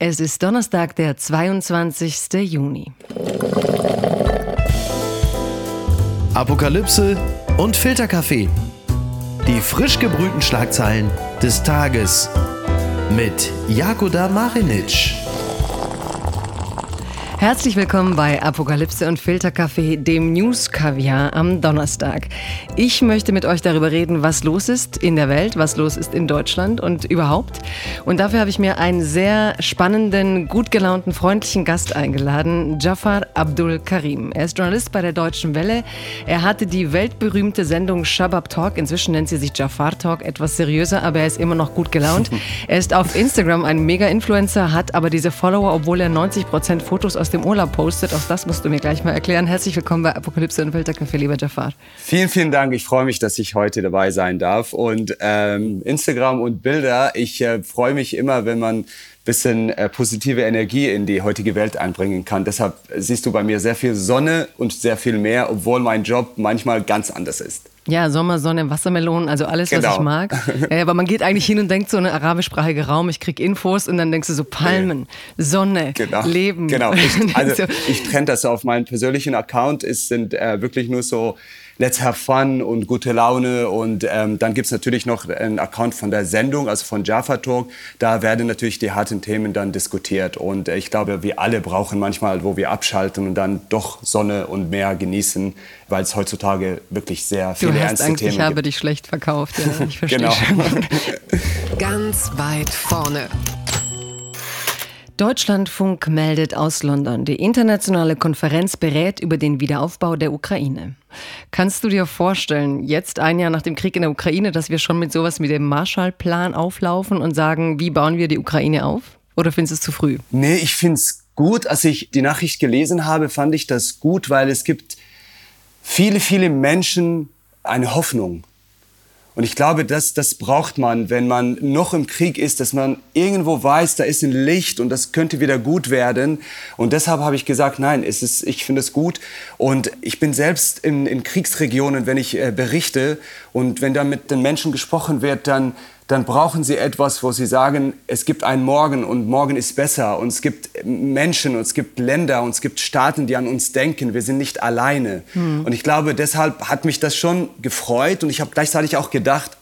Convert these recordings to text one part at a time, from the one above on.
Es ist Donnerstag, der 22. Juni. Apokalypse und Filterkaffee. Die frisch gebrühten Schlagzeilen des Tages mit Jakoda Marinic. Herzlich willkommen bei Apokalypse und Filterkaffee, dem News-Kaviar am Donnerstag. Ich möchte mit euch darüber reden, was los ist in der Welt, was los ist in Deutschland und überhaupt. Und dafür habe ich mir einen sehr spannenden, gut gelaunten, freundlichen Gast eingeladen, Jafar Abdul Karim. Er ist Journalist bei der Deutschen Welle. Er hatte die weltberühmte Sendung Shabab Talk. Inzwischen nennt sie sich Jafar Talk, etwas seriöser, aber er ist immer noch gut gelaunt. Er ist auf Instagram ein Mega-Influencer, hat aber diese Follower, obwohl er 90 Prozent Fotos aus aus dem Urlaub postet. Auch das musst du mir gleich mal erklären. Herzlich willkommen bei Apokalypse und Filterkaffee, lieber Jafar. Vielen, vielen Dank. Ich freue mich, dass ich heute dabei sein darf. Und ähm, Instagram und Bilder, ich äh, freue mich immer, wenn man bisschen äh, positive Energie in die heutige Welt einbringen kann. Deshalb siehst du bei mir sehr viel Sonne und sehr viel mehr, obwohl mein Job manchmal ganz anders ist. Ja, Sommer, Sonne, Wassermelonen, also alles, genau. was ich mag. Ja, aber man geht eigentlich hin und denkt so eine arabischsprachige Raum, ich krieg Infos und dann denkst du so Palmen, Sonne, genau. Leben. Genau. Ich, also ich trenne das auf meinem persönlichen Account. Es sind äh, wirklich nur so Let's Have Fun und gute Laune. Und ähm, dann gibt's natürlich noch einen Account von der Sendung, also von Jaffa Talk. Da werden natürlich die harten Themen dann diskutiert. Und äh, ich glaube, wir alle brauchen manchmal, wo wir abschalten und dann doch Sonne und Meer genießen, weil es heutzutage wirklich sehr viele du hast ernste Angst, Themen ich habe gibt. dich schlecht verkauft. Ja, ich verstehe genau. schon. Ganz weit vorne. Deutschlandfunk meldet aus London. Die internationale Konferenz berät über den Wiederaufbau der Ukraine. Kannst du dir vorstellen, jetzt ein Jahr nach dem Krieg in der Ukraine, dass wir schon mit sowas wie dem Marshallplan auflaufen und sagen, wie bauen wir die Ukraine auf? Oder findest du es zu früh? Nee, ich finde es gut. Als ich die Nachricht gelesen habe, fand ich das gut, weil es gibt viele, viele Menschen eine Hoffnung. Und ich glaube, das, das braucht man, wenn man noch im Krieg ist, dass man irgendwo weiß, da ist ein Licht und das könnte wieder gut werden. Und deshalb habe ich gesagt, nein, es ist, ich finde es gut. Und ich bin selbst in, in Kriegsregionen, wenn ich äh, berichte und wenn da mit den Menschen gesprochen wird, dann dann brauchen sie etwas, wo sie sagen, es gibt einen Morgen und morgen ist besser. Und es gibt Menschen und es gibt Länder und es gibt Staaten, die an uns denken. Wir sind nicht alleine. Hm. Und ich glaube, deshalb hat mich das schon gefreut. Und ich habe gleichzeitig auch gedacht,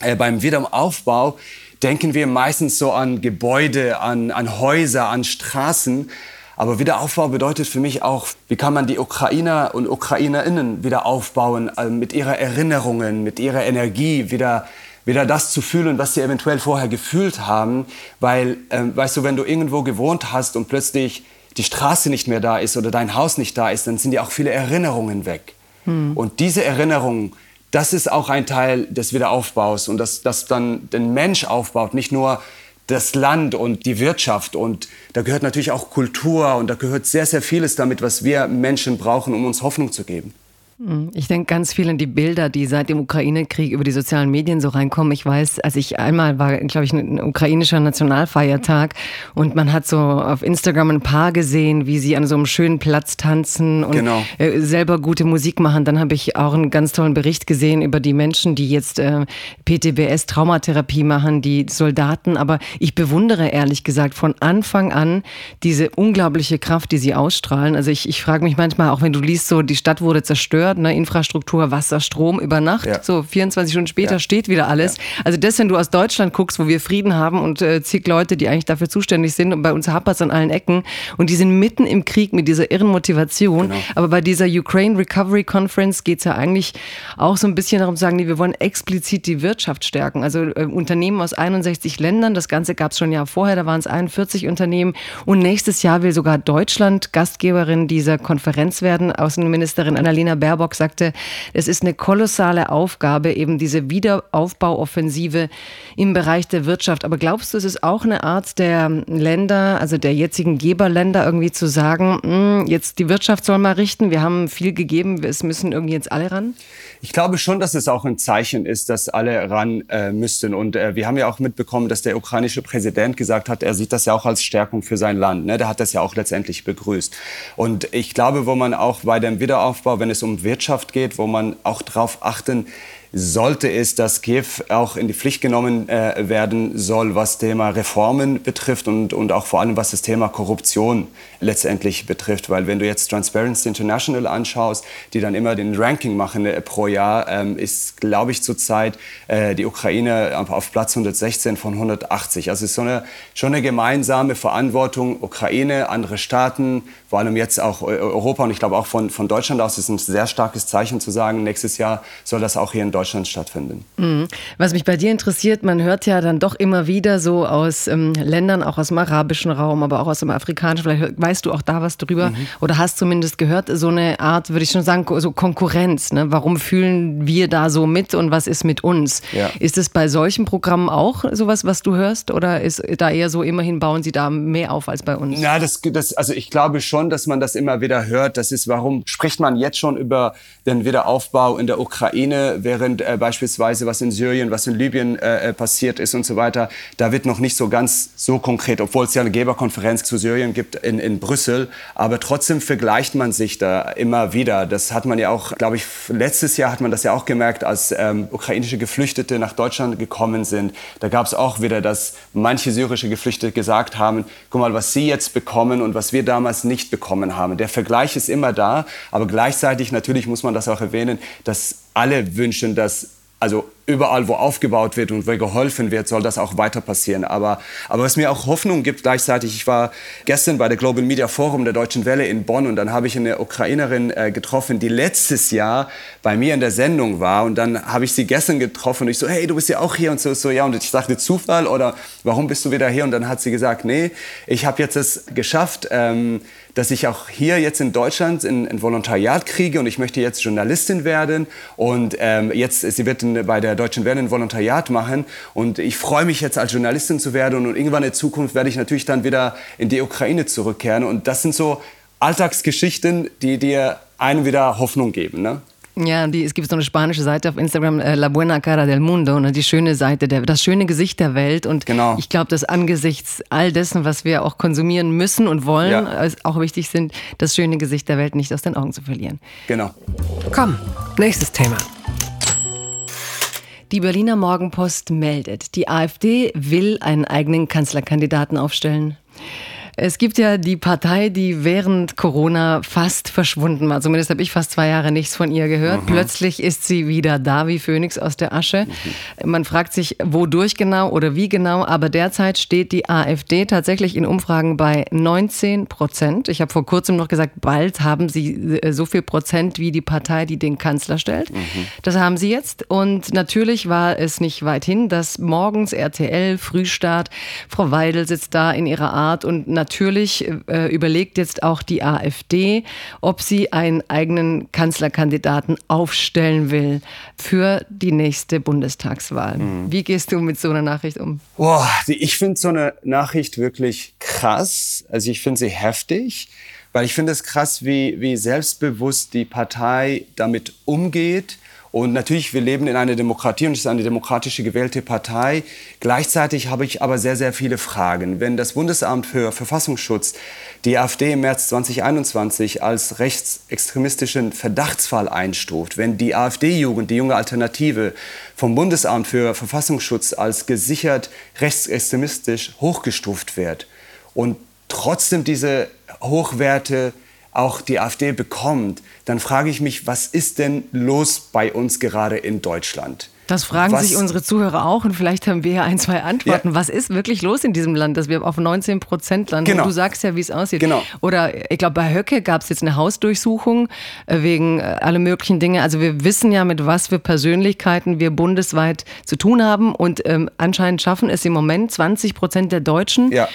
äh, beim Wiederaufbau denken wir meistens so an Gebäude, an, an Häuser, an Straßen. Aber Wiederaufbau bedeutet für mich auch, wie kann man die Ukrainer und Ukrainerinnen wieder aufbauen, äh, mit ihrer Erinnerungen, mit ihrer Energie wieder wieder das zu fühlen, was sie eventuell vorher gefühlt haben. Weil, ähm, weißt du, wenn du irgendwo gewohnt hast und plötzlich die Straße nicht mehr da ist oder dein Haus nicht da ist, dann sind ja auch viele Erinnerungen weg. Hm. Und diese Erinnerungen, das ist auch ein Teil des Wiederaufbaus und das, das dann den Mensch aufbaut, nicht nur das Land und die Wirtschaft. Und da gehört natürlich auch Kultur und da gehört sehr, sehr vieles damit, was wir Menschen brauchen, um uns Hoffnung zu geben. Hm, ich denke ganz viel an die Bilder, die seit dem Ukraine-Krieg über die sozialen Medien so reinkommen. Ich weiß, als ich einmal war, glaube ich, ein ukrainischer Nationalfeiertag und man hat so auf Instagram ein Paar gesehen, wie sie an so einem schönen Platz tanzen und genau. Äh, selber gute Musik machen. Dann habe ich auch einen ganz tollen Bericht gesehen über die Menschen, die jetzt äh, PTBS Traumatherapie machen, die Soldaten. Aber ich bewundere ehrlich gesagt von Anfang an diese unglaubliche Kraft, die sie ausstrahlen. Also ich, ich frage mich manchmal, auch wenn du liest, so die Stadt wurde zerstört zerstört, ne? Infrastruktur, Wasser, Strom über Nacht. Ja. So 24 Stunden später ja. steht wieder alles. Ja. Also das, wenn du aus Deutschland guckst, wo wir Frieden haben und äh, zig Leute, die eigentlich dafür zuständig sind und bei uns hapert es an allen Ecken und die sind mitten im Krieg mit dieser irren Motivation. Genau. Aber bei dieser Ukraine Recovery Conference geht es ja eigentlich auch so ein bisschen darum zu sagen, nee, wir wollen explizit die Wirtschaft stärken. Also äh, Unternehmen aus 61 Ländern, das Ganze gab es schon ein Jahr vorher, da waren es 41 Unternehmen und nächstes Jahr will sogar Deutschland Gastgeberin dieser Konferenz werden. Außenministerin Annalena Baerbock Baerbock sagte, es ist eine kolossale Aufgabe, eben diese Wiederaufbauoffensive im Bereich der Wirtschaft. Aber glaubst du, es ist auch eine Art der Länder, also der jetzigen Geberländer, irgendwie zu sagen, hm, jetzt die Wirtschaft soll mal richten, wir haben viel gegeben, es müssen irgendwie jetzt alle ran? Ich glaube schon, dass es auch ein Zeichen ist, dass alle ran äh, müssten. Und äh, wir haben ja auch mitbekommen, dass der ukrainische Präsident gesagt hat, er sieht das ja auch als Stärkung für sein Land. Ne? Der hat das ja auch letztendlich begrüßt. Und ich glaube, wo man auch bei dem Wiederaufbau, wenn es um Wirtschaft geht, wo man auch darauf achten sollte es, dass Kiew auch in die Pflicht genommen äh, werden soll, was Thema Reformen betrifft und, und auch vor allem was das Thema Korruption letztendlich betrifft. Weil wenn du jetzt Transparency International anschaust, die dann immer den Ranking machen äh, pro Jahr, ähm, ist, glaube ich, zurzeit äh, die Ukraine auf Platz 116 von 180. Also es ist so eine, schon eine gemeinsame Verantwortung, Ukraine, andere Staaten, vor allem jetzt auch Europa und ich glaube auch von, von Deutschland aus ist ein sehr starkes Zeichen zu sagen, nächstes Jahr soll das auch hier in Deutschland stattfinden. Mhm. Was mich bei dir interessiert, man hört ja dann doch immer wieder so aus ähm, Ländern, auch aus dem arabischen Raum, aber auch aus dem afrikanischen, vielleicht weißt du auch da was drüber mhm. oder hast zumindest gehört, so eine Art, würde ich schon sagen, so Konkurrenz. Ne? Warum fühlen wir da so mit und was ist mit uns? Ja. Ist es bei solchen Programmen auch sowas, was du hörst oder ist da eher so, immerhin bauen sie da mehr auf als bei uns? Ja, das, das, also ich glaube schon, dass man das immer wieder hört. Das ist, warum spricht man jetzt schon über den Wiederaufbau in der Ukraine, während äh, beispielsweise was in Syrien, was in Libyen äh, äh, passiert ist und so weiter, da wird noch nicht so ganz so konkret, obwohl es ja eine Geberkonferenz zu Syrien gibt in, in Brüssel. Aber trotzdem vergleicht man sich da immer wieder. Das hat man ja auch, glaube ich, letztes Jahr hat man das ja auch gemerkt, als ähm, ukrainische Geflüchtete nach Deutschland gekommen sind. Da gab es auch wieder, dass manche syrische Geflüchtete gesagt haben, guck mal, was sie jetzt bekommen und was wir damals nicht bekommen haben. Der Vergleich ist immer da, aber gleichzeitig natürlich muss man das auch erwähnen, dass alle wünschen, dass also überall, wo aufgebaut wird und wo geholfen wird, soll das auch weiter passieren. Aber, aber was mir auch Hoffnung gibt gleichzeitig, ich war gestern bei der Global Media Forum der Deutschen Welle in Bonn und dann habe ich eine Ukrainerin äh, getroffen, die letztes Jahr bei mir in der Sendung war und dann habe ich sie gestern getroffen und ich so, hey, du bist ja auch hier und so, so ja. Und ich sagte Zufall oder warum bist du wieder hier? Und dann hat sie gesagt, nee, ich habe jetzt es geschafft, ähm, dass ich auch hier jetzt in Deutschland ein, ein Volontariat kriege und ich möchte jetzt Journalistin werden. Und ähm, jetzt, sie wird bei der Deutschen Welle ein Volontariat machen und ich freue mich jetzt als Journalistin zu werden und irgendwann in Zukunft werde ich natürlich dann wieder in die Ukraine zurückkehren und das sind so Alltagsgeschichten, die dir einem wieder Hoffnung geben. Ne? Ja, die, es gibt so eine spanische Seite auf Instagram, äh, La Buena Cara del Mundo, ne, die schöne Seite, der, das schöne Gesicht der Welt. Und genau. ich glaube, dass angesichts all dessen, was wir auch konsumieren müssen und wollen, ja. auch wichtig sind, das schöne Gesicht der Welt nicht aus den Augen zu verlieren. Genau. Komm, nächstes Thema. Die Berliner Morgenpost meldet, die AfD will einen eigenen Kanzlerkandidaten aufstellen. Es gibt ja die Partei, die während Corona fast verschwunden war. Zumindest habe ich fast zwei Jahre nichts von ihr gehört. Mhm. Plötzlich ist sie wieder da wie Phönix aus der Asche. Mhm. Man fragt sich, wodurch genau oder wie genau. Aber derzeit steht die AfD tatsächlich in Umfragen bei 19 Prozent. Ich habe vor kurzem noch gesagt, bald haben sie äh, so viel Prozent wie die Partei, die den Kanzler stellt. Mhm. Das haben sie jetzt. Und natürlich war es nicht weit hin, dass morgens RTL, Frühstart, Frau Weidel sitzt da in ihrer Art und natürlich natürlich äh, überlegt jetzt auch die AfD, ob sie einen eigenen Kanzlerkandidaten aufstellen will für die nächste Bundestagswahl. Mhm. Wie gehst du mit so einer Nachricht um? Boah, ich finde so eine Nachricht wirklich krass. Also ich finde sie heftig. Weil ich finde es krass, wie, wie selbstbewusst die Partei damit umgeht und natürlich, wir leben in einer Demokratie und es ist eine demokratische gewählte Partei. Gleichzeitig habe ich aber sehr, sehr viele Fragen. Wenn das Bundesamt für Verfassungsschutz die AfD im März 2021 als rechtsextremistischen Verdachtsfall einstuft, wenn die AfD-Jugend, die junge Alternative, vom Bundesamt für Verfassungsschutz als gesichert rechtsextremistisch hochgestuft wird und trotzdem diese Hochwerte auch die AfD bekommt, dann frage ich mich, was ist denn los bei uns gerade in Deutschland? Das fragen was, sich unsere Zuhörer auch und vielleicht haben wir ja ein, zwei Antworten. Ja. Was ist wirklich los in diesem Land, dass wir auf 19 Prozent landen? Genau. Du sagst ja, wie es aussieht. Genau. Oder ich glaube, bei Höcke gab es jetzt eine Hausdurchsuchung äh, wegen äh, alle möglichen Dinge. Also wir wissen ja, mit was für Persönlichkeiten wir bundesweit zu tun haben und ähm, anscheinend schaffen es im Moment 20 Prozent der Deutschen, ja.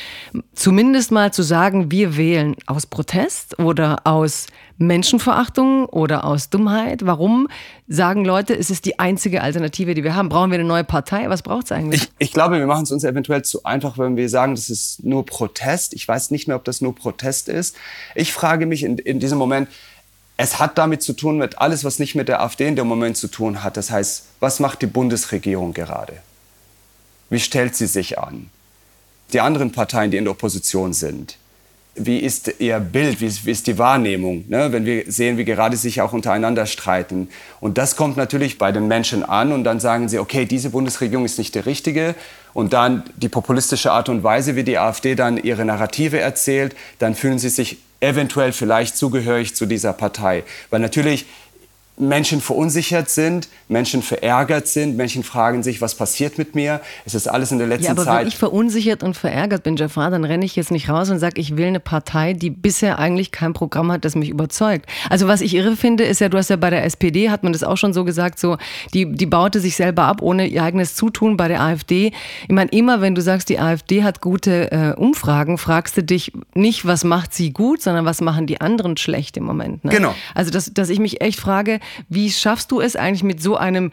zumindest mal zu sagen, wir wählen aus Protest oder aus Menschenverachtung oder aus Dummheit? Warum sagen Leute, es ist die einzige Alternative, die wir haben? Brauchen wir eine neue Partei? Was braucht es eigentlich? Ich, ich glaube, wir machen es uns eventuell zu einfach, wenn wir sagen, das ist nur Protest. Ich weiß nicht mehr, ob das nur Protest ist. Ich frage mich in, in diesem Moment, es hat damit zu tun mit alles, was nicht mit der AfD in dem Moment zu tun hat. Das heißt, was macht die Bundesregierung gerade? Wie stellt sie sich an? Die anderen Parteien, die in der Opposition sind wie ist ihr Bild, wie ist, wie ist die Wahrnehmung, ne? wenn wir sehen, wie gerade sich auch untereinander streiten. Und das kommt natürlich bei den Menschen an und dann sagen sie, okay, diese Bundesregierung ist nicht die richtige. Und dann die populistische Art und Weise, wie die AfD dann ihre Narrative erzählt, dann fühlen sie sich eventuell vielleicht zugehörig zu dieser Partei. Weil natürlich Menschen verunsichert sind, Menschen verärgert sind, Menschen fragen sich, was passiert mit mir? Es ist alles in der letzten ja, aber Zeit. Wenn ich verunsichert und verärgert bin, Jafar, dann renne ich jetzt nicht raus und sage, ich will eine Partei, die bisher eigentlich kein Programm hat, das mich überzeugt. Also was ich irre finde, ist ja, du hast ja bei der SPD, hat man das auch schon so gesagt, so die, die baute sich selber ab ohne ihr eigenes Zutun bei der AfD. Ich meine, immer wenn du sagst, die AfD hat gute äh, Umfragen, fragst du dich nicht, was macht sie gut, sondern was machen die anderen schlecht im Moment. Ne? Genau. Also dass, dass ich mich echt frage, wie schaffst du es eigentlich mit so einem,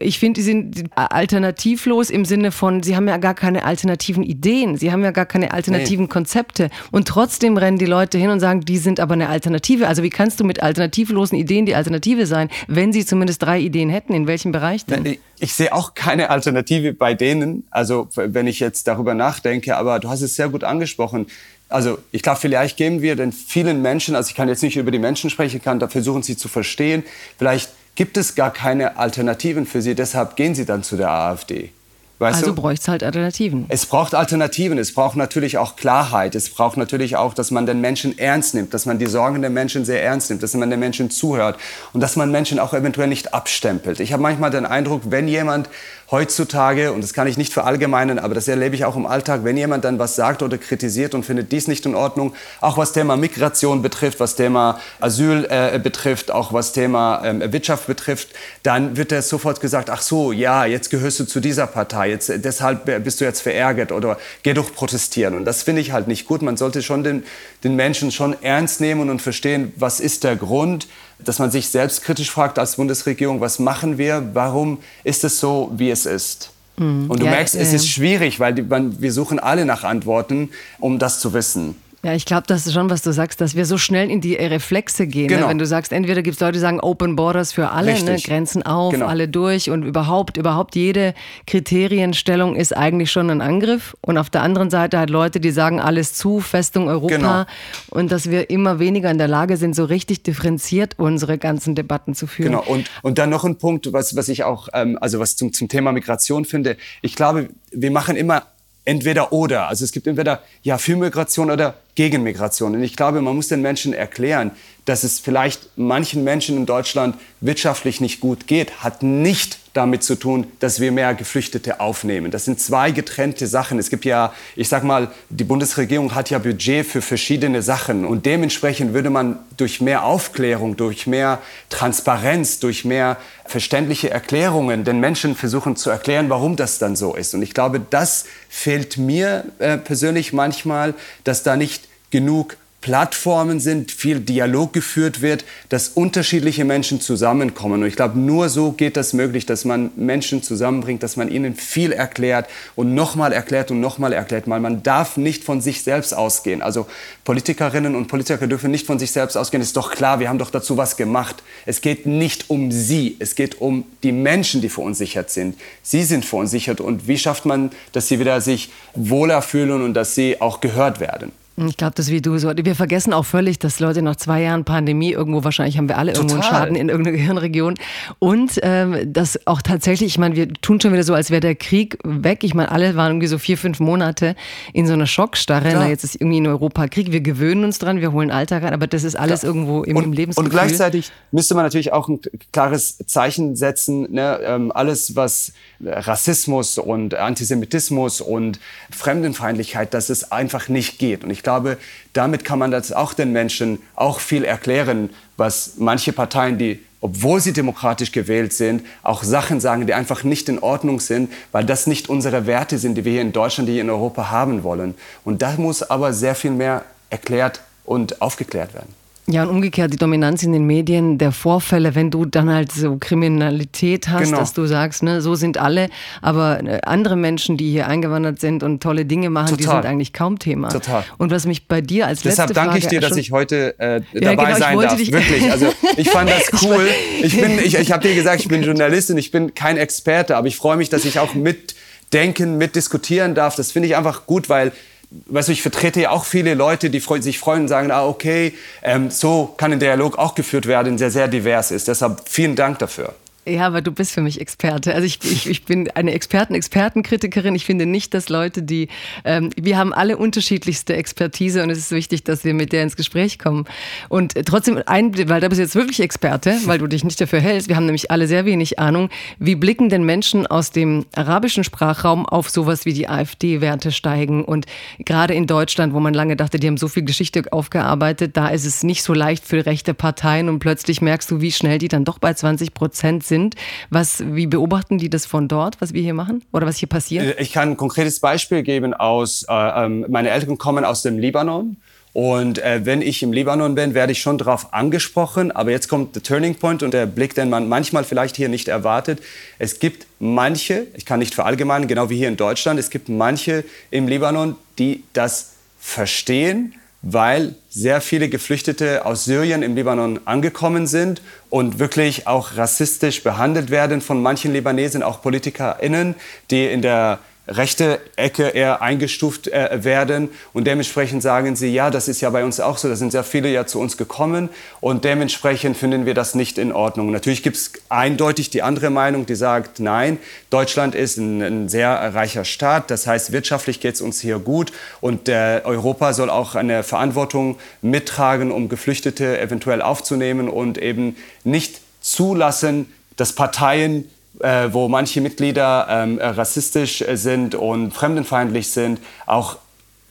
ich finde, die sind alternativlos im Sinne von, sie haben ja gar keine alternativen Ideen, sie haben ja gar keine alternativen nee. Konzepte und trotzdem rennen die Leute hin und sagen, die sind aber eine Alternative. Also wie kannst du mit alternativlosen Ideen die Alternative sein, wenn sie zumindest drei Ideen hätten? In welchem Bereich denn? Ich, ich sehe auch keine Alternative bei denen, also wenn ich jetzt darüber nachdenke, aber du hast es sehr gut angesprochen also ich glaube, vielleicht geben wir den vielen Menschen, also ich kann jetzt nicht über die Menschen sprechen, kann da versuchen, sie zu verstehen. Vielleicht gibt es gar keine Alternativen für sie, deshalb gehen sie dann zu der AfD. Weißt also bräuchte es halt Alternativen. Es braucht Alternativen. Es braucht natürlich auch Klarheit. Es braucht natürlich auch, dass man den Menschen ernst nimmt, dass man die Sorgen der Menschen sehr ernst nimmt, dass man den Menschen zuhört und dass man Menschen auch eventuell nicht abstempelt. Ich habe manchmal den Eindruck, wenn jemand heutzutage, und das kann ich nicht verallgemeinern, aber das erlebe ich auch im Alltag, wenn jemand dann was sagt oder kritisiert und findet dies nicht in Ordnung, auch was Thema Migration betrifft, was Thema Asyl äh, betrifft, auch was Thema äh, Wirtschaft betrifft, dann wird er sofort gesagt, ach so, ja, jetzt gehörst du zu dieser Partei, jetzt, deshalb bist du jetzt verärgert oder geh doch protestieren. Und das finde ich halt nicht gut. Man sollte schon den, den Menschen schon ernst nehmen und verstehen, was ist der Grund, dass man sich selbstkritisch fragt als Bundesregierung, was machen wir, warum ist es so, wie es ist. Mhm. Und du ja, merkst, es ist schwierig, weil die, man, wir suchen alle nach Antworten, um das zu wissen. Ja, ich glaube, das ist schon, was du sagst, dass wir so schnell in die Reflexe gehen. Ne? Genau. Ne? Wenn du sagst, entweder gibt es Leute, die sagen Open Borders für alle, ne? Grenzen auf, genau. alle durch und überhaupt, überhaupt jede Kriterienstellung ist eigentlich schon ein Angriff. Und auf der anderen Seite halt Leute, die sagen, alles zu, Festung Europa. Genau. Und dass wir immer weniger in der Lage sind, so richtig differenziert unsere ganzen Debatten zu führen. Genau. Und, und dann noch ein Punkt, was, was ich auch, ähm, also was zum, zum Thema Migration finde. Ich glaube, wir machen immer entweder oder. Also es gibt entweder ja für Migration oder gegen Migration. Und ich glaube, man muss den Menschen erklären, dass es vielleicht manchen Menschen in Deutschland wirtschaftlich nicht gut geht, hat nicht damit zu tun, dass wir mehr Geflüchtete aufnehmen. Das sind zwei getrennte Sachen. Es gibt ja, ich sag mal, die Bundesregierung hat ja Budget für verschiedene Sachen und dementsprechend würde man durch mehr Aufklärung, durch mehr Transparenz, durch mehr verständliche Erklärungen den Menschen versuchen zu erklären, warum das dann so ist. Und ich glaube, das fehlt mir äh, persönlich manchmal, dass da nicht genug Plattformen sind, viel Dialog geführt wird, dass unterschiedliche Menschen zusammenkommen. Und ich glaube, nur so geht das möglich, dass man Menschen zusammenbringt, dass man ihnen viel erklärt und nochmal erklärt und nochmal erklärt. Weil man darf nicht von sich selbst ausgehen. Also Politikerinnen und Politiker dürfen nicht von sich selbst ausgehen. Ist doch klar, wir haben doch dazu was gemacht. Es geht nicht um sie, es geht um die Menschen, die verunsichert sind. Sie sind verunsichert und wie schafft man, dass sie wieder sich wohler fühlen und dass sie auch gehört werden? Ich glaube, das wie du so. Wir vergessen auch völlig, dass Leute nach zwei Jahren Pandemie irgendwo wahrscheinlich haben wir alle Total. irgendwo einen Schaden in irgendeiner Gehirnregion. Und ähm, das auch tatsächlich, ich meine, wir tun schon wieder so, als wäre der Krieg weg. Ich meine, alle waren irgendwie so vier, fünf Monate in so einer Schockstarre. Na, jetzt ist irgendwie in Europa Krieg. Wir gewöhnen uns dran, wir holen Alltag rein, aber das ist alles ja. irgendwo im, und, im Lebensgefühl. Und gleichzeitig müsste man natürlich auch ein klares Zeichen setzen. Ne? Ähm, alles, was Rassismus und Antisemitismus und Fremdenfeindlichkeit, dass es einfach nicht geht. Und ich glaube, damit kann man das auch den Menschen auch viel erklären, was manche Parteien, die obwohl sie demokratisch gewählt sind, auch Sachen sagen, die einfach nicht in Ordnung sind, weil das nicht unsere Werte sind, die wir hier in Deutschland, die hier in Europa haben wollen. Und da muss aber sehr viel mehr erklärt und aufgeklärt werden. Ja, und umgekehrt die Dominanz in den Medien der Vorfälle, wenn du dann halt so Kriminalität hast, genau. dass du sagst, ne, so sind alle, aber äh, andere Menschen, die hier eingewandert sind und tolle Dinge machen, Total. die sind eigentlich kaum Thema. Total. Und was mich bei dir als Deshalb letzte danke ich dir, dass ich heute äh, dabei ja, genau, sein darf. Wirklich, also ich fand das cool. Ich bin, ich, ich habe dir gesagt, ich bin Journalistin, ich bin kein Experte, aber ich freue mich, dass ich auch mitdenken, mitdiskutieren darf. Das finde ich einfach gut, weil weißt du, ich vertrete ja auch viele Leute, die sich freuen und sagen, ah, okay, ähm, so kann ein Dialog auch geführt werden, der sehr divers ist. Deshalb vielen Dank dafür. Ja, aber du bist für mich Experte. Also ich, ich, ich bin eine Experten-Expertenkritikerin. Ich finde nicht, dass Leute, die, ähm, wir haben alle unterschiedlichste Expertise und es ist wichtig, dass wir mit der ins Gespräch kommen. Und trotzdem, ein, weil da bist du jetzt wirklich Experte, weil du dich nicht dafür hältst. Wir haben nämlich alle sehr wenig Ahnung. Wie blicken denn Menschen aus dem arabischen Sprachraum auf sowas wie die AfD-Werte steigen? Und gerade in Deutschland, wo man lange dachte, die haben so viel Geschichte aufgearbeitet, da ist es nicht so leicht für rechte Parteien und plötzlich merkst du, wie schnell die dann doch bei 20 Prozent sind sind. Was, wie beobachten die das von dort, was wir hier machen oder was hier passiert? Äh, ich kann ein konkretes Beispiel geben aus, äh, ähm, meine Eltern kommen aus dem Libanon. Und äh, wenn ich im Libanon bin, werde ich schon darauf angesprochen. Aber jetzt kommt der Turning Point und der Blick, den man manchmal vielleicht hier nicht erwartet. Es gibt manche, ich kann nicht verallgemeinern, genau wie hier in Deutschland, es gibt manche im Libanon, die das verstehen, weil sehr viele Geflüchtete aus Syrien im Libanon angekommen sind und wirklich auch rassistisch behandelt werden von manchen Libanesen, auch PolitikerInnen, die in der rechte Ecke eher eingestuft äh, werden. Und dementsprechend sagen sie, ja, das ist ja bei uns auch so. Da sind sehr viele ja zu uns gekommen. Und dementsprechend finden wir das nicht in Ordnung. Natürlich gibt es eindeutig die andere Meinung, die sagt, nein, Deutschland ist ein, ein sehr reicher Staat. Das heißt, wirtschaftlich geht es uns hier gut. Und äh, Europa soll auch eine Verantwortung mittragen, um Geflüchtete eventuell aufzunehmen und eben nicht zulassen, dass Parteien äh, wo manche Mitglieder ähm, rassistisch sind und fremdenfeindlich sind, auch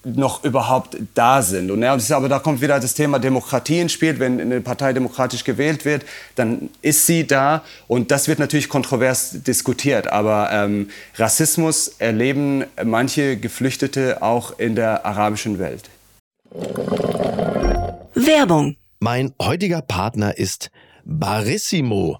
noch überhaupt da sind. Und, ja, aber da kommt wieder das Thema Demokratie ins Spiel. Wenn eine Partei demokratisch gewählt wird, dann ist sie da. Und das wird natürlich kontrovers diskutiert. Aber ähm, Rassismus erleben manche Geflüchtete auch in der arabischen Welt. Werbung. Mein heutiger Partner ist Barissimo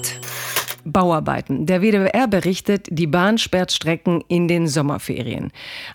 Bauarbeiten. Der WDR berichtet, die Bahn sperrt Strecken in den Sommerferien.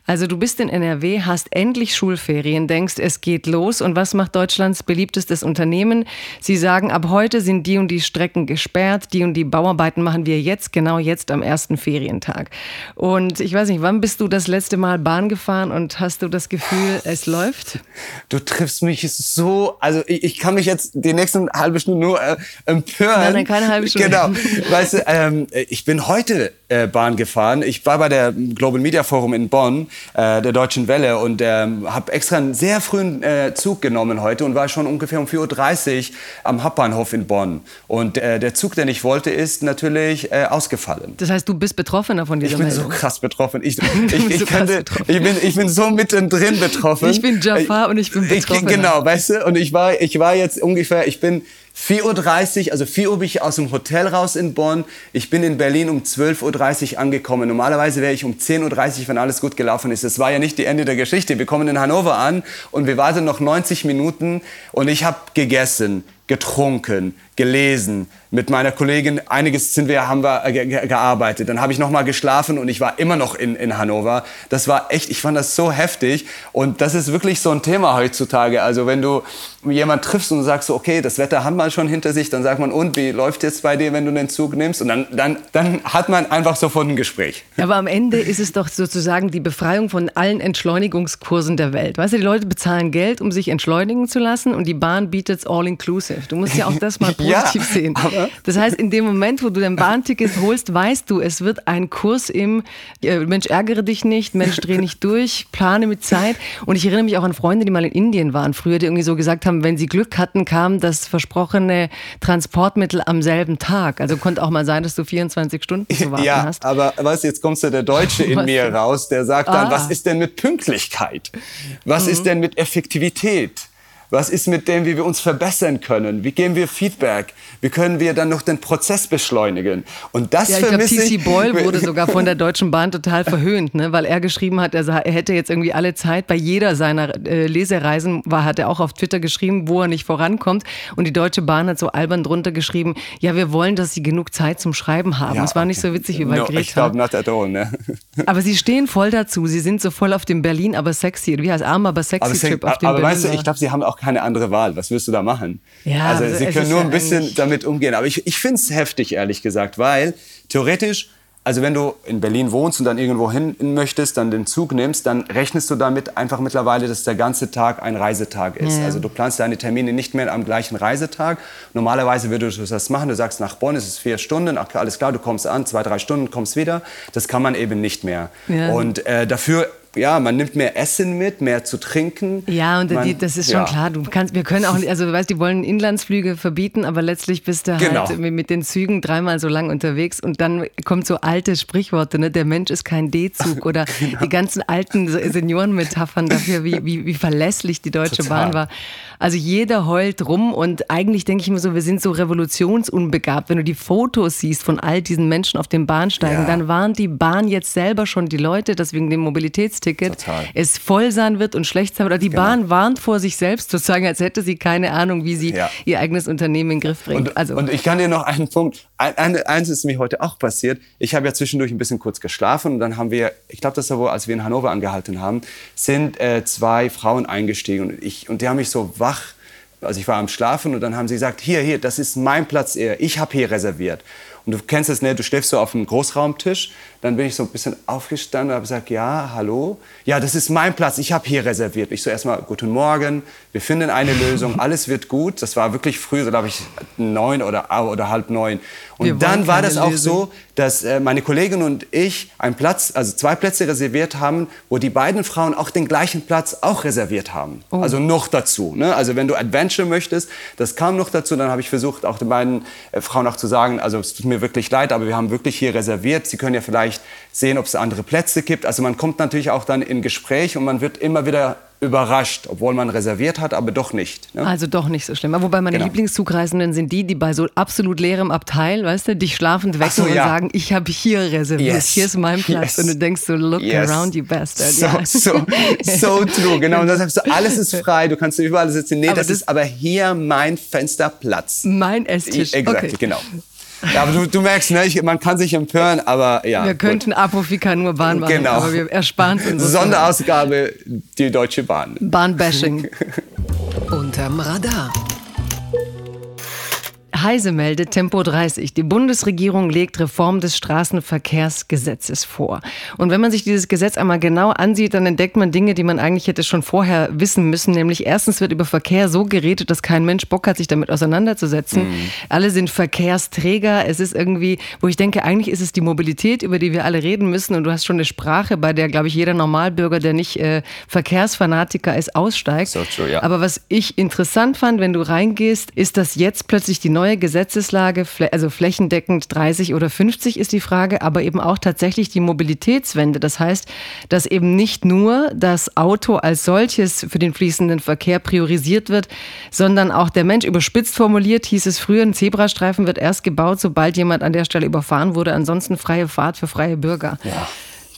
Also du bist in NRW, hast endlich Schulferien, denkst, es geht los. Und was macht Deutschlands beliebtestes Unternehmen? Sie sagen, ab heute sind die und die Strecken gesperrt, die und die Bauarbeiten machen wir jetzt, genau jetzt am ersten Ferientag. Und ich weiß nicht, wann bist du das letzte Mal Bahn gefahren und hast du das Gefühl, es läuft? Du triffst mich so, also ich, ich kann mich jetzt die nächsten halbe Stunde nur äh, empören. Nein, nein, keine halbe Stunde. Genau. Weißt du, ähm, ich bin heute äh, Bahn gefahren. Ich war bei der Global Media Forum in Bonn, äh, der Deutschen Welle, und ähm, habe extra einen sehr frühen äh, Zug genommen heute und war schon ungefähr um 4.30 Uhr am Hauptbahnhof in Bonn. Und äh, der Zug, den ich wollte, ist natürlich äh, ausgefallen. Das heißt, du bist betroffener von dieser Ich bin Meldung. so krass betroffen. Ich, ich, ich, so könnte, ich, bin, ich bin so mittendrin betroffen. Ich bin Jafar und ich bin betroffen. Genau, weißt du? Und ich war, ich war jetzt ungefähr, ich bin 4.30 Uhr, also 4 Uhr bin ich aus dem Hotel raus in Bonn. Ich bin in Berlin um 12.30 Uhr angekommen. Normalerweise wäre ich um 10.30 Uhr, wenn alles gut gelaufen ist. Das war ja nicht die Ende der Geschichte. Wir kommen in Hannover an und wir warten noch 90 Minuten und ich habe gegessen, getrunken, gelesen, mit meiner Kollegin, einiges sind wir, haben wir ge gearbeitet. Dann habe ich noch mal geschlafen und ich war immer noch in, in Hannover. Das war echt, ich fand das so heftig. Und das ist wirklich so ein Thema heutzutage. Also wenn du jemand triffst und sagst, okay, das Wetter haben wir schon hinter sich, dann sagt man, und wie läuft jetzt bei dir, wenn du den Zug nimmst? Und dann, dann, dann hat man einfach sofort ein Gespräch. Aber am Ende ist es doch sozusagen die Befreiung von allen Entschleunigungskursen der Welt. Weißt du, die Leute bezahlen Geld, um sich entschleunigen zu lassen und die Bahn bietet es all inclusive. Du musst ja auch das mal positiv ja, sehen. Das heißt, in dem Moment, wo du dein Bahnticket holst, weißt du, es wird ein Kurs im äh, Mensch, ärgere dich nicht, Mensch, dreh nicht durch, plane mit Zeit. Und ich erinnere mich auch an Freunde, die mal in Indien waren früher, die irgendwie so gesagt haben, wenn sie Glück hatten, kam das versprochene Transportmittel am selben Tag. Also konnte auch mal sein, dass du 24 Stunden zu warten ja, hast. aber was, jetzt kommst du der Deutsche in mir raus, der sagt dann, ah. was ist denn mit Pünktlichkeit? Was mhm. ist denn mit Effektivität? Was ist mit dem, wie wir uns verbessern können? Wie geben wir Feedback? Wie können wir dann noch den Prozess beschleunigen? Und das ja, ich glaube, T.C. Boyle wurde sogar von der Deutschen Bahn total verhöhnt, ne? weil er geschrieben hat, er, hätte jetzt irgendwie alle Zeit bei jeder seiner äh, Lesereisen, war, hat er auch auf Twitter geschrieben, wo er nicht vorankommt. Und die Deutsche Bahn hat so albern drunter geschrieben, ja, wir wollen, dass sie genug Zeit zum Schreiben haben. Ja, das war nicht so witzig wie bei no, Greta. Ich glaube, not at all. Ne? Aber sie stehen voll dazu. Sie sind so voll auf dem Berlin, aber sexy. Wie heißt arm, aber sexy Trip auf dem Aber Berlin weißt du, ich glaube, sie haben auch keine andere Wahl. Was wirst du da machen? Ja, also sie können nur ein bisschen damit umgehen. Aber ich, ich finde es heftig, ehrlich gesagt, weil theoretisch, also wenn du in Berlin wohnst und dann irgendwo hin möchtest, dann den Zug nimmst, dann rechnest du damit einfach mittlerweile, dass der ganze Tag ein Reisetag ist. Ja. Also du planst deine Termine nicht mehr am gleichen Reisetag. Normalerweise würdest du das machen. Du sagst, nach Bonn ist es vier Stunden. Alles klar, du kommst an, zwei, drei Stunden, kommst wieder. Das kann man eben nicht mehr. Ja. Und äh, dafür ja, man nimmt mehr Essen mit, mehr zu trinken. Ja, und man, die, das ist schon ja. klar. Du kannst, wir können auch, also du weißt, die wollen Inlandsflüge verbieten, aber letztlich bist du genau. halt mit den Zügen dreimal so lang unterwegs und dann kommt so alte Sprichworte, ne? Der Mensch ist kein D-Zug oder genau. die ganzen alten Seniorenmetaphern dafür, wie, wie, wie verlässlich die Deutsche Total. Bahn war. Also jeder heult rum und eigentlich denke ich mir so, wir sind so revolutionsunbegabt. Wenn du die Fotos siehst von all diesen Menschen auf den Bahnsteigen, ja. dann warnt die Bahn jetzt selber schon die Leute, dass wegen dem Mobilitätsticket Total. es voll sein wird und schlecht sein wird. Oder die genau. Bahn warnt vor sich selbst sozusagen, als hätte sie keine Ahnung, wie sie ja. ihr eigenes Unternehmen in den Griff bringt. Und, also. und ich kann dir noch einen Punkt, ein, ein, eins ist mir heute auch passiert. Ich habe ja zwischendurch ein bisschen kurz geschlafen und dann haben wir, ich glaube, das war wohl, als wir in Hannover angehalten haben, sind äh, zwei Frauen eingestiegen und, ich, und die haben mich so wach. Also ich war am Schlafen und dann haben sie gesagt, hier, hier, das ist mein Platz, ich habe hier reserviert. Und du kennst es, ne? du schläfst so auf einem Großraumtisch. Dann bin ich so ein bisschen aufgestanden und habe gesagt, ja, hallo. Ja, das ist mein Platz, ich habe hier reserviert. Ich so erstmal, guten Morgen, wir finden eine Lösung, alles wird gut. Das war wirklich früh, so glaube ich, neun oder, oder halb neun. Und dann war das auch Lösung. so, dass äh, meine Kollegin und ich einen Platz, also zwei Plätze reserviert haben, wo die beiden Frauen auch den gleichen Platz auch reserviert haben. Oh. Also noch dazu. Ne? Also wenn du Adventure möchtest, das kam noch dazu. Dann habe ich versucht, auch den beiden äh, Frauen auch zu sagen, also es tut mir wirklich leid, aber wir haben wirklich hier reserviert. Sie können ja vielleicht sehen, ob es andere Plätze gibt. Also man kommt natürlich auch dann in Gespräch und man wird immer wieder überrascht, obwohl man reserviert hat, aber doch nicht. Ne? Also doch nicht so schlimm. Wobei meine genau. Lieblingszugreisenden sind die, die bei so absolut leerem Abteil, weißt du, dich schlafend wecken so, und sagen, ich habe hier reserviert, yes. hier ist mein Platz. Yes. Und du denkst so, look yes. around you bastard. So, ja. so, so true, genau. Und dann sagst du, alles ist frei, du kannst überall sitzen. Nee, aber das, das, ist aber hier mein Fensterplatz. Mein Esstisch. Exakt, okay. genau. Ja, aber du, du merkst, ne, ich, man kann sich empören, aber ja. Wir könnten Apofika nur Bahn machen, genau. aber wir ersparen es uns. Sonderausgabe, die Deutsche Bahn. Bahnbashing. Unterm Radar. Heise meldet Tempo 30. Die Bundesregierung legt Reform des Straßenverkehrsgesetzes vor. Und wenn man sich dieses Gesetz einmal genau ansieht, dann entdeckt man Dinge, die man eigentlich hätte schon vorher wissen müssen. Nämlich erstens wird über Verkehr so geredet, dass kein Mensch Bock hat, sich damit auseinanderzusetzen. Mhm. Alle sind Verkehrsträger. Es ist irgendwie, wo ich denke, eigentlich ist es die Mobilität, über die wir alle reden müssen. Und du hast schon eine Sprache, bei der, glaube ich, jeder Normalbürger, der nicht äh, Verkehrsfanatiker ist, aussteigt. So true, ja. Aber was ich interessant fand, wenn du reingehst, ist, dass jetzt plötzlich die neue neue Gesetzeslage, also flächendeckend 30 oder 50 ist die Frage, aber eben auch tatsächlich die Mobilitätswende. Das heißt, dass eben nicht nur das Auto als solches für den fließenden Verkehr priorisiert wird, sondern auch der Mensch. Überspitzt formuliert hieß es früher, ein Zebrastreifen wird erst gebaut, sobald jemand an der Stelle überfahren wurde. Ansonsten freie Fahrt für freie Bürger. Ja.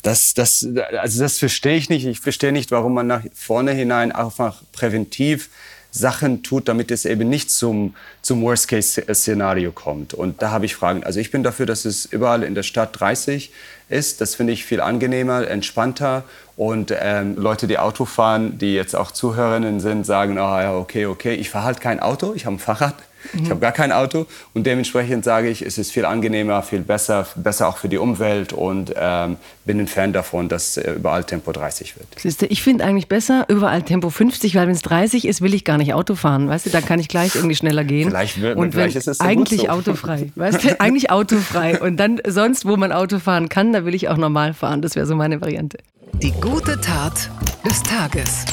Das, das, also das verstehe ich nicht. Ich verstehe nicht, warum man nach vorne hinein einfach präventiv Sachen tut, damit es eben nicht zum, zum Worst-Case-Szenario kommt. Und da habe ich Fragen. Also ich bin dafür, dass es überall in der Stadt 30 ist. Das finde ich viel angenehmer, entspannter. Und ähm, Leute, die Auto fahren, die jetzt auch Zuhörerinnen sind, sagen, oh, ja, okay, okay, ich fahre halt kein Auto, ich habe ein Fahrrad. Mhm. Ich habe gar kein Auto und dementsprechend sage ich, es ist viel angenehmer, viel besser, besser auch für die Umwelt und ähm, bin ein Fan davon, dass äh, überall Tempo 30 wird. Siehste, ich finde eigentlich besser überall Tempo 50, weil wenn es 30 ist, will ich gar nicht Auto fahren, weißt du, da kann ich gleich irgendwie schneller gehen. Vielleicht, wird, und vielleicht ist es eigentlich so. autofrei, weißt du, eigentlich autofrei und dann sonst, wo man Auto fahren kann, da will ich auch normal fahren. Das wäre so meine Variante. Die gute Tat des Tages.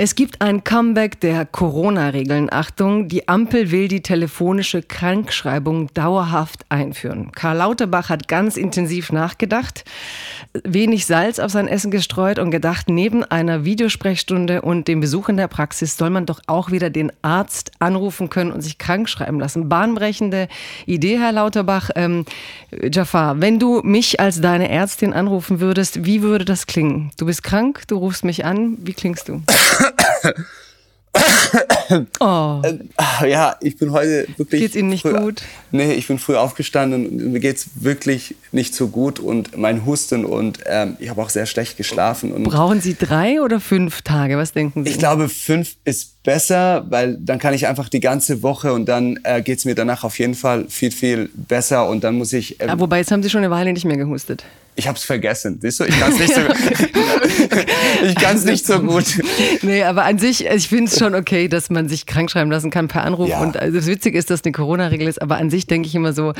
Es gibt ein Comeback der Corona-Regeln. Achtung, die Ampel will die telefonische Krankschreibung dauerhaft einführen. Karl Lauterbach hat ganz intensiv nachgedacht, wenig Salz auf sein Essen gestreut und gedacht, neben einer Videosprechstunde und dem Besuch in der Praxis soll man doch auch wieder den Arzt anrufen können und sich krank schreiben lassen. Bahnbrechende Idee, Herr Lauterbach. Ähm, Jafar, wenn du mich als deine Ärztin anrufen würdest, wie würde das klingen? Du bist krank, du rufst mich an, wie klingst du? Oh. Ja, ich bin heute wirklich. Geht's Ihnen nicht früh, gut? Nee, ich bin früh aufgestanden und mir geht's wirklich nicht so gut und mein Husten und ähm, ich habe auch sehr schlecht geschlafen. Und Brauchen Sie drei oder fünf Tage? Was denken Sie? ich glaube, fünf ist besser, weil dann kann ich einfach die ganze Woche und dann äh, geht's mir danach auf jeden Fall viel, viel besser und dann muss ich. Ähm, ja, wobei, jetzt haben Sie schon eine Weile nicht mehr gehustet. ich habe es vergessen. Siehst du, ich kann es nicht so. ich kann es nicht so gut. Nee, aber an sich, ich finde es schon okay, dass man sich krank schreiben lassen kann per Anruf. Ja. Und also das Witzige ist, dass eine Corona-Regel ist, aber an sich denke ich immer so,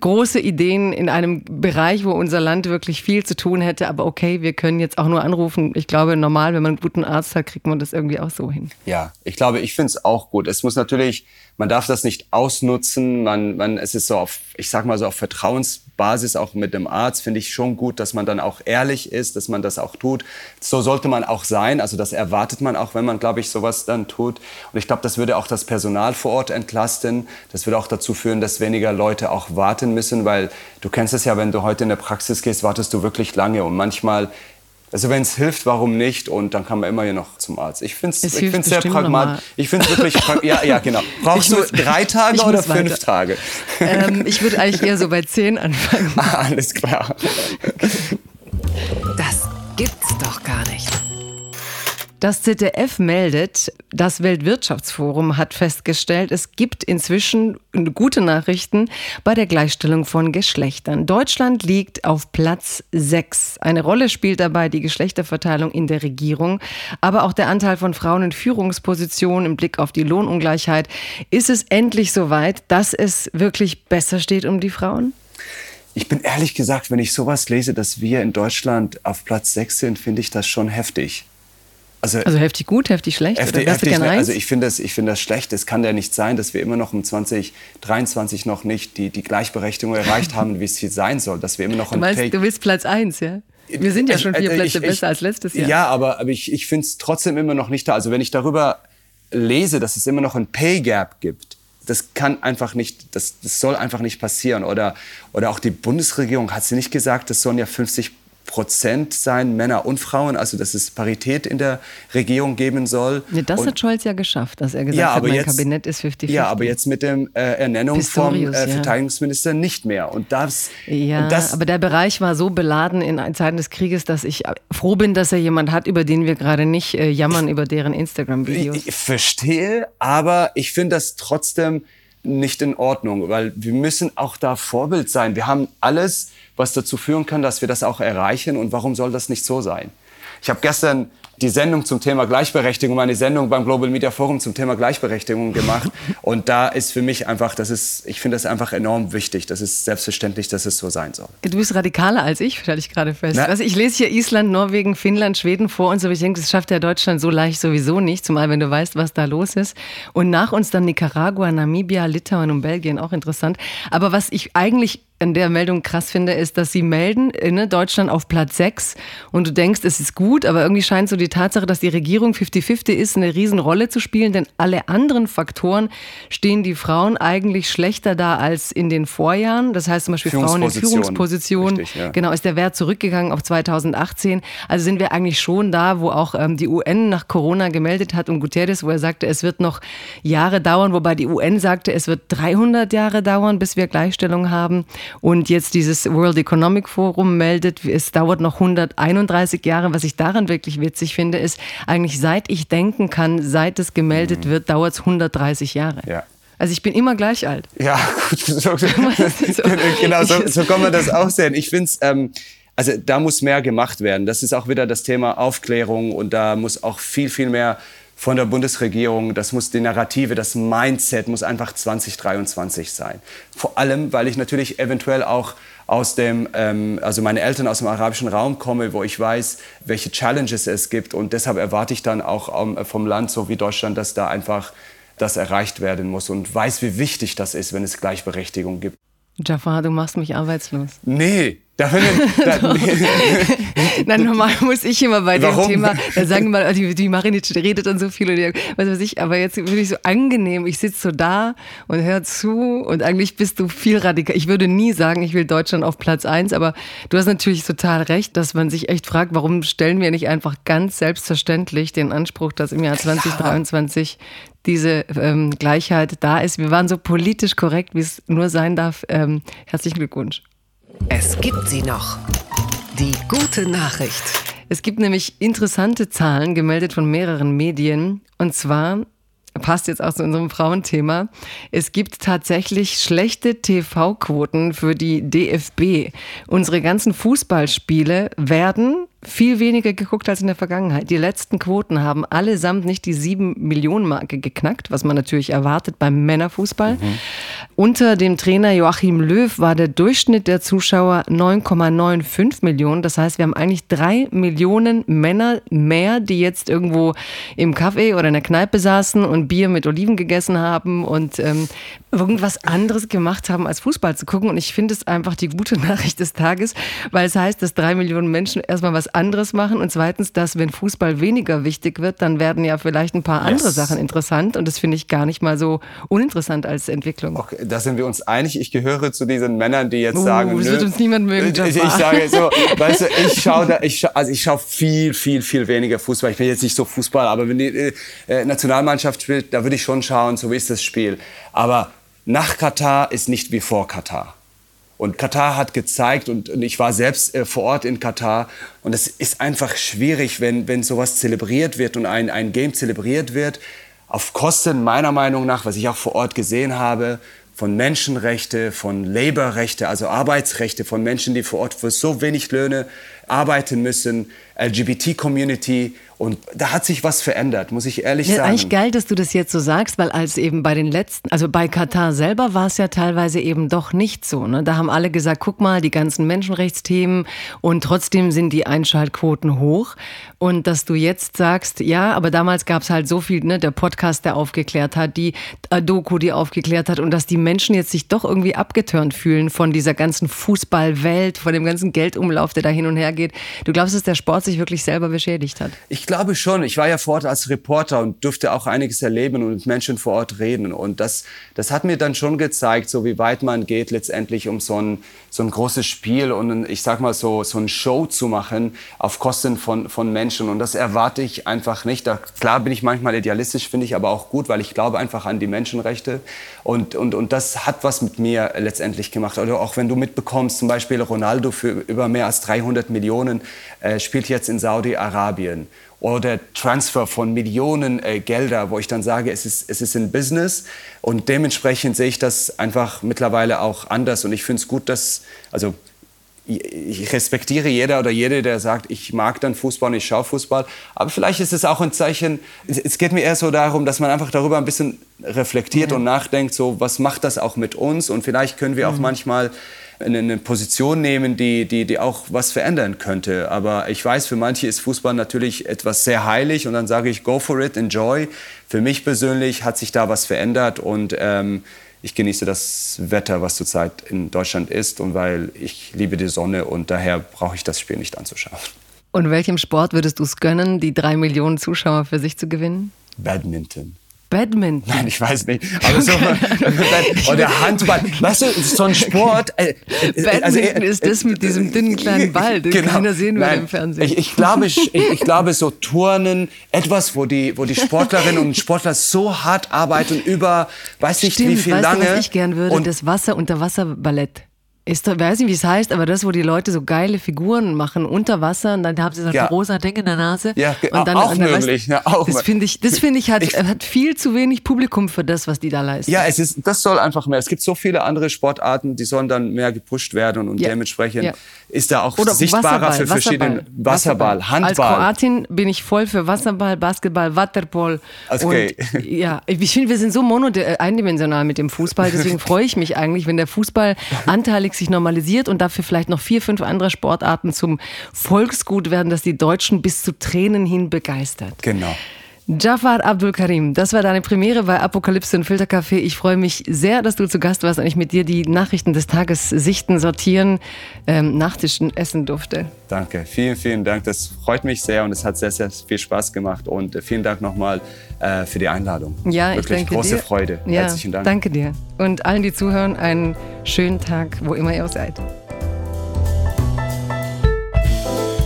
große Ideen in einem Bereich, wo unser Land wirklich viel zu tun hätte, aber okay, wir können jetzt auch nur anrufen. Ich glaube, normal, wenn man einen guten Arzt hat, kriegt man das irgendwie auch so hin. Ja, ich glaube, ich finde es auch gut. Es muss natürlich, man darf das nicht ausnutzen. Man, man, es ist so auf, ich sag mal so auf Vertrauensbasis auch mit dem Arzt finde ich schon gut, dass man dann auch ehrlich ist, dass man das auch tut. So sollte man auch sein. Also das erwartet man auch, wenn man, glaube ich, sowas dann tut. Und ich glaube, das würde auch das Personal vor Ort entlasten. Das würde auch dazu führen, dass weniger Leute auch warten müssen, weil du kennst es ja, wenn du heute in der Praxis gehst, wartest du wirklich lange und manchmal also wenn es hilft, warum nicht? Und dann kann man immer hier noch zum Arzt. Ich finde Es es hilft sehr pragmatisch. Ich finde es wirklich, ja, ja, genau. Brauchst Ich muss- du drei Tage ich oder fünf weiter. Tage? Ähm, ich würde eigentlich eher so bei zehn anfangen. Ah, Alles klar. Das Das ZDF meldet, das Weltwirtschaftsforum hat festgestellt, es gibt inzwischen gute Nachrichten bei der Gleichstellung von Geschlechtern. Deutschland liegt auf Platz 6. Eine Rolle spielt dabei die Geschlechterverteilung in der Regierung, aber auch der Anteil von Frauen in Führungspositionen im Blick auf die Lohnungleichheit. Ist es endlich soweit, dass es wirklich besser steht um die Frauen? Ich bin ehrlich gesagt, wenn ich sowas lese, dass wir in Deutschland auf Platz sechs sind, finde ich das schon heftig. Also, Also heftig gut, heftig schlecht? heftig, heftig, gern also ich finde das, ich finde das schlecht. Es kann ja nicht sein, dass wir immer noch im 2023 noch nicht die, die Gleichberechtigung erreicht haben, wie es hier sein soll. Dass wir immer noch Du ein meinst, du willst Platz 1, ja? Wir sind ja schon vier Äh, Plätze ich- ich- besser als letztes Jahr. Ja, aber, aber ich, ich finde es trotzdem immer noch nicht da. Also wenn ich darüber lese, dass es immer noch ein Pay Gap gibt, das kann einfach nicht, das, das soll einfach nicht passieren. Oder, oder auch die Bundesregierung hat sie nicht gesagt, das sollen ja 50 Prozent sein, Männer und Frauen, also dass es Parität in der Regierung geben soll. Nee, das und, hat Scholz ja geschafft, dass er gesagt ja, hat, mein jetzt, Kabinett ist 50-50. Ja, aber jetzt mit der äh, Ernennung vom Pistorius, äh, ja. Verteidigungsminister nicht mehr. Und das, Ja, und das aber der Bereich war so beladen in Zeiten des Krieges, dass ich froh bin, dass er jemand hat, über den wir gerade nicht äh, jammern, über deren Instagram-Videos. Ich, ich verstehe, aber ich finde das trotzdem nicht in Ordnung, weil wir müssen auch da Vorbild sein. Wir haben alles, was dazu führen kann, dass wir das auch erreichen. Und warum soll das nicht so sein? Ich habe gestern die Sendung zum Thema Gleichberechtigung, meine Sendung beim Global Media Forum zum Thema Gleichberechtigung gemacht. Und da ist für mich einfach, das ist, ich finde das einfach enorm wichtig. Das ist selbstverständlich, dass es so sein soll. Du bist radikaler als ich, stelle ich gerade fest. Na- ich lese hier Island, Norwegen, Finnland, Schweden vor und so. aber Ich denke, das schafft ja Deutschland so leicht sowieso nicht, zumal wenn du weißt, was da los ist. Und nach uns dann Nicaragua, Namibia, Litauen und Belgien, auch interessant. Aber was ich eigentlich an der Meldung krass finde, ist, dass sie melden, ne, Deutschland auf Platz 6 und du denkst, es ist gut, aber irgendwie scheint so die Tatsache, dass die Regierung 50-50 ist, eine Riesenrolle zu spielen, denn alle anderen Faktoren stehen die Frauen eigentlich schlechter da als in den Vorjahren. Das heißt zum Beispiel Frauen in Führungspositionen. Richtig, ja. Genau, ist der Wert zurückgegangen auf 2018. Also sind wir eigentlich schon da, wo auch ähm, die UN nach Corona gemeldet hat und Guterres, wo er sagte, es wird noch Jahre dauern, wobei die UN sagte, es wird 300 Jahre dauern, bis wir Gleichstellung haben. Und jetzt dieses World Economic Forum meldet, es dauert noch 131 Jahre. Was ich daran wirklich witzig finde, ist eigentlich seit ich denken kann, seit es gemeldet mhm. wird, dauert es 130 Jahre. Ja. Also ich bin immer gleich alt. Ja, gut. So, genau, so, so kann man das auch sehen. Ich finde es, ähm, also da muss mehr gemacht werden. Das ist auch wieder das Thema Aufklärung und da muss auch viel, viel mehr von der Bundesregierung, das muss die Narrative, das Mindset muss einfach 2023 sein. Vor allem, weil ich natürlich eventuell auch aus dem, ähm, also meine Eltern aus dem arabischen Raum komme, wo ich weiß, welche Challenges es gibt und deshalb erwarte ich dann auch ähm, vom Land so wie Deutschland, dass da einfach das erreicht werden muss und weiß, wie wichtig das ist, wenn es Gleichberechtigung gibt. Jafar, du machst mich arbeitslos. Nee, da, da, Nein, normal muss ich immer bei Warum? dem Thema, da sagen mal, die, die Marinitsch redet dann so viel und was weiß ich, aber jetzt finde ich so angenehm. Ich sitze so da und höre zu und eigentlich bist du viel radikal. Ich würde nie sagen, ich will Deutschland auf Platz eins, aber du hast natürlich total recht, dass man sich echt fragt, warum stellen wir nicht einfach ganz selbstverständlich den Anspruch, dass im Jahr 2023 diese ähm, Gleichheit da ist. Wir waren so politisch korrekt, wie es nur sein darf. Ähm, herzlichen Glückwunsch. Es gibt sie noch. Die gute Nachricht. Es gibt nämlich interessante Zahlen gemeldet von mehreren Medien. Und zwar passt jetzt auch zu unserem Frauenthema. Es gibt tatsächlich schlechte TV-Quoten für die DFB. Unsere ganzen Fußballspiele werden viel weniger geguckt als in der Vergangenheit. Die letzten Quoten haben allesamt nicht die sieben Millionen Marke geknackt, was man natürlich erwartet beim Männerfußball. Mhm. Unter dem Trainer Joachim Löw war der Durchschnitt der Zuschauer 9,95 Millionen. Das heißt, wir haben eigentlich drei Millionen Männer mehr, die jetzt irgendwo im Café oder in der Kneipe saßen und Bier mit Oliven gegessen haben und ähm, irgendwas anderes gemacht haben, als Fußball zu gucken. Und ich finde es einfach die gute Nachricht des Tages, weil es heißt, dass drei Millionen Menschen erstmal was anderes machen und zweitens, dass wenn Fußball weniger wichtig wird, dann werden ja vielleicht ein paar andere yes. Sachen interessant und das finde ich gar nicht mal so uninteressant als Entwicklung. Okay, da sind wir uns einig. Ich gehöre zu diesen Männern, die jetzt uh, sagen, das wird uns niemand mögen. Ich, ich, sage so, weißt du, ich schaue da, ich schau, also ich schaue viel, viel, viel weniger Fußball. Ich bin jetzt nicht so Fußball, aber wenn die äh, äh, Nationalmannschaft spielt, da würde ich schon schauen, so wie ist das Spiel. Aber nach Katar ist nicht wie vor Katar. Und Katar hat gezeigt, und, und ich war selbst äh, vor Ort in Katar, und es ist einfach schwierig, wenn, wenn sowas zelebriert wird und ein, ein Game zelebriert wird, auf Kosten meiner Meinung nach, was ich auch vor Ort gesehen habe, von Menschenrechte, von Laborrechte, also Arbeitsrechte von Menschen, die vor Ort für so wenig Löhne arbeiten müssen, LGBT-Community. Und da hat sich was verändert, muss ich ehrlich ja, sagen. Eigentlich geil, dass du das jetzt so sagst, weil als eben bei den letzten, also bei Katar selber war es ja teilweise eben doch nicht so. Ne? Da haben alle gesagt, guck mal, die ganzen Menschenrechtsthemen und trotzdem sind die Einschaltquoten hoch. Und dass du jetzt sagst, ja, aber damals gab es halt so viel, ne, der Podcast, der aufgeklärt hat, die äh, Doku, die aufgeklärt hat und dass die Menschen jetzt sich doch irgendwie abgeturnt fühlen von dieser ganzen Fußballwelt, von dem ganzen Geldumlauf, der da hin und her geht. Du glaubst, dass der Sport sich wirklich selber beschädigt hat? Ich glaube schon. Ich war ja vor Ort als Reporter und durfte auch einiges erleben und mit Menschen vor Ort reden. Und das, das hat mir dann schon gezeigt, so wie weit man geht letztendlich um so ein, so ein großes Spiel und ich sag mal so, so ein Show zu machen auf Kosten von, von Menschen. Und das erwarte ich einfach nicht. Da, klar bin ich manchmal idealistisch, finde ich aber auch gut, weil ich glaube einfach an die Menschenrechte. Und, und, und das hat was mit mir letztendlich gemacht. Oder auch wenn du mitbekommst, zum Beispiel Ronaldo für über mehr als 300 Millionen äh, spielt jetzt in Saudi-Arabien. Oder Transfer von Millionen äh, Gelder, wo ich dann sage, es ist, es ist ein Business. Und dementsprechend sehe ich das einfach mittlerweile auch anders. Und ich finde es gut, dass, also ich respektiere jeder oder jede, der sagt, ich mag dann Fußball und ich schaue Fußball. Aber vielleicht ist es auch ein Zeichen, es geht mir eher so darum, dass man einfach darüber ein bisschen reflektiert mhm. und nachdenkt, so, was macht das auch mit uns? Und vielleicht können wir auch mhm. manchmal eine Position nehmen, die, die, die auch was verändern könnte. Aber ich weiß, für manche ist Fußball natürlich etwas sehr heilig und dann sage ich, go for it, enjoy. Für mich persönlich hat sich da was verändert und ähm, ich genieße das Wetter, was zurzeit in Deutschland ist und weil ich liebe die Sonne und daher brauche ich das Spiel nicht anzuschauen. Und welchem Sport würdest du es gönnen, die drei Millionen Zuschauer für sich zu gewinnen? Badminton. Badminton. Nein, ich weiß nicht. Aber so, oder Handball. Weißt du, so ein Sport. Äh, äh, Badminton also, äh, ist das mit diesem dünnen kleinen Ball, den genau. keiner sehen will im Fernsehen. Ich, ich glaube, ich, ich, glaube, so Turnen, etwas, wo die, wo die Sportlerinnen und Sportler so hart arbeiten über, weiß ich Stimmt, wie viel weißt lange. Du, was ich gern würde, und das Wasser unter Wasser Ballett. Ist, weiß nicht, wie es heißt, aber das, wo die Leute so geile Figuren machen unter Wasser und dann haben sie so ein ja. rosa Ding in der Nase. Ja, und dann, auch und dann möglich. Weißt, ja, auch das finde ich, das finde ich hat, ich, hat viel zu wenig Publikum für das, was die da leisten. Ja, es ist, das soll einfach mehr. Es gibt so viele andere Sportarten, die sollen dann mehr gepusht werden und ja. dementsprechend ist da auch Oder sichtbarer Wasserball, für verschiedene Wasserball, Wasserball, Handball. Als Kroatin bin ich voll für Wasserball, Basketball, Waterpol. Okay. Und, ja, ich finde, wir sind so mono eindimensional mit dem Fußball, deswegen freue ich mich eigentlich, wenn der Fußball anteilig sich normalisiert und dafür vielleicht noch vier, fünf andere Sportarten zum Volksgut werden, das die Deutschen bis zu Tränen hin begeistert. Genau. Jafar Abdul Karim, das war deine Premiere bei Apokalypse und Filtercafé. Ich freue mich sehr, dass du zu Gast warst und ich mit dir die Nachrichten des Tages sichten, sortieren, ähm, Nachtischen essen durfte. Danke, vielen, vielen Dank. Das freut mich sehr und es hat sehr, sehr viel Spaß gemacht. Und äh, vielen Dank nochmal äh, für die Einladung. Ja, Wirklich ich danke große dir. Freude. Ja, Herzlichen Dank. Danke dir. Und allen, die zuhören, einen schönen Tag, wo immer ihr auch seid.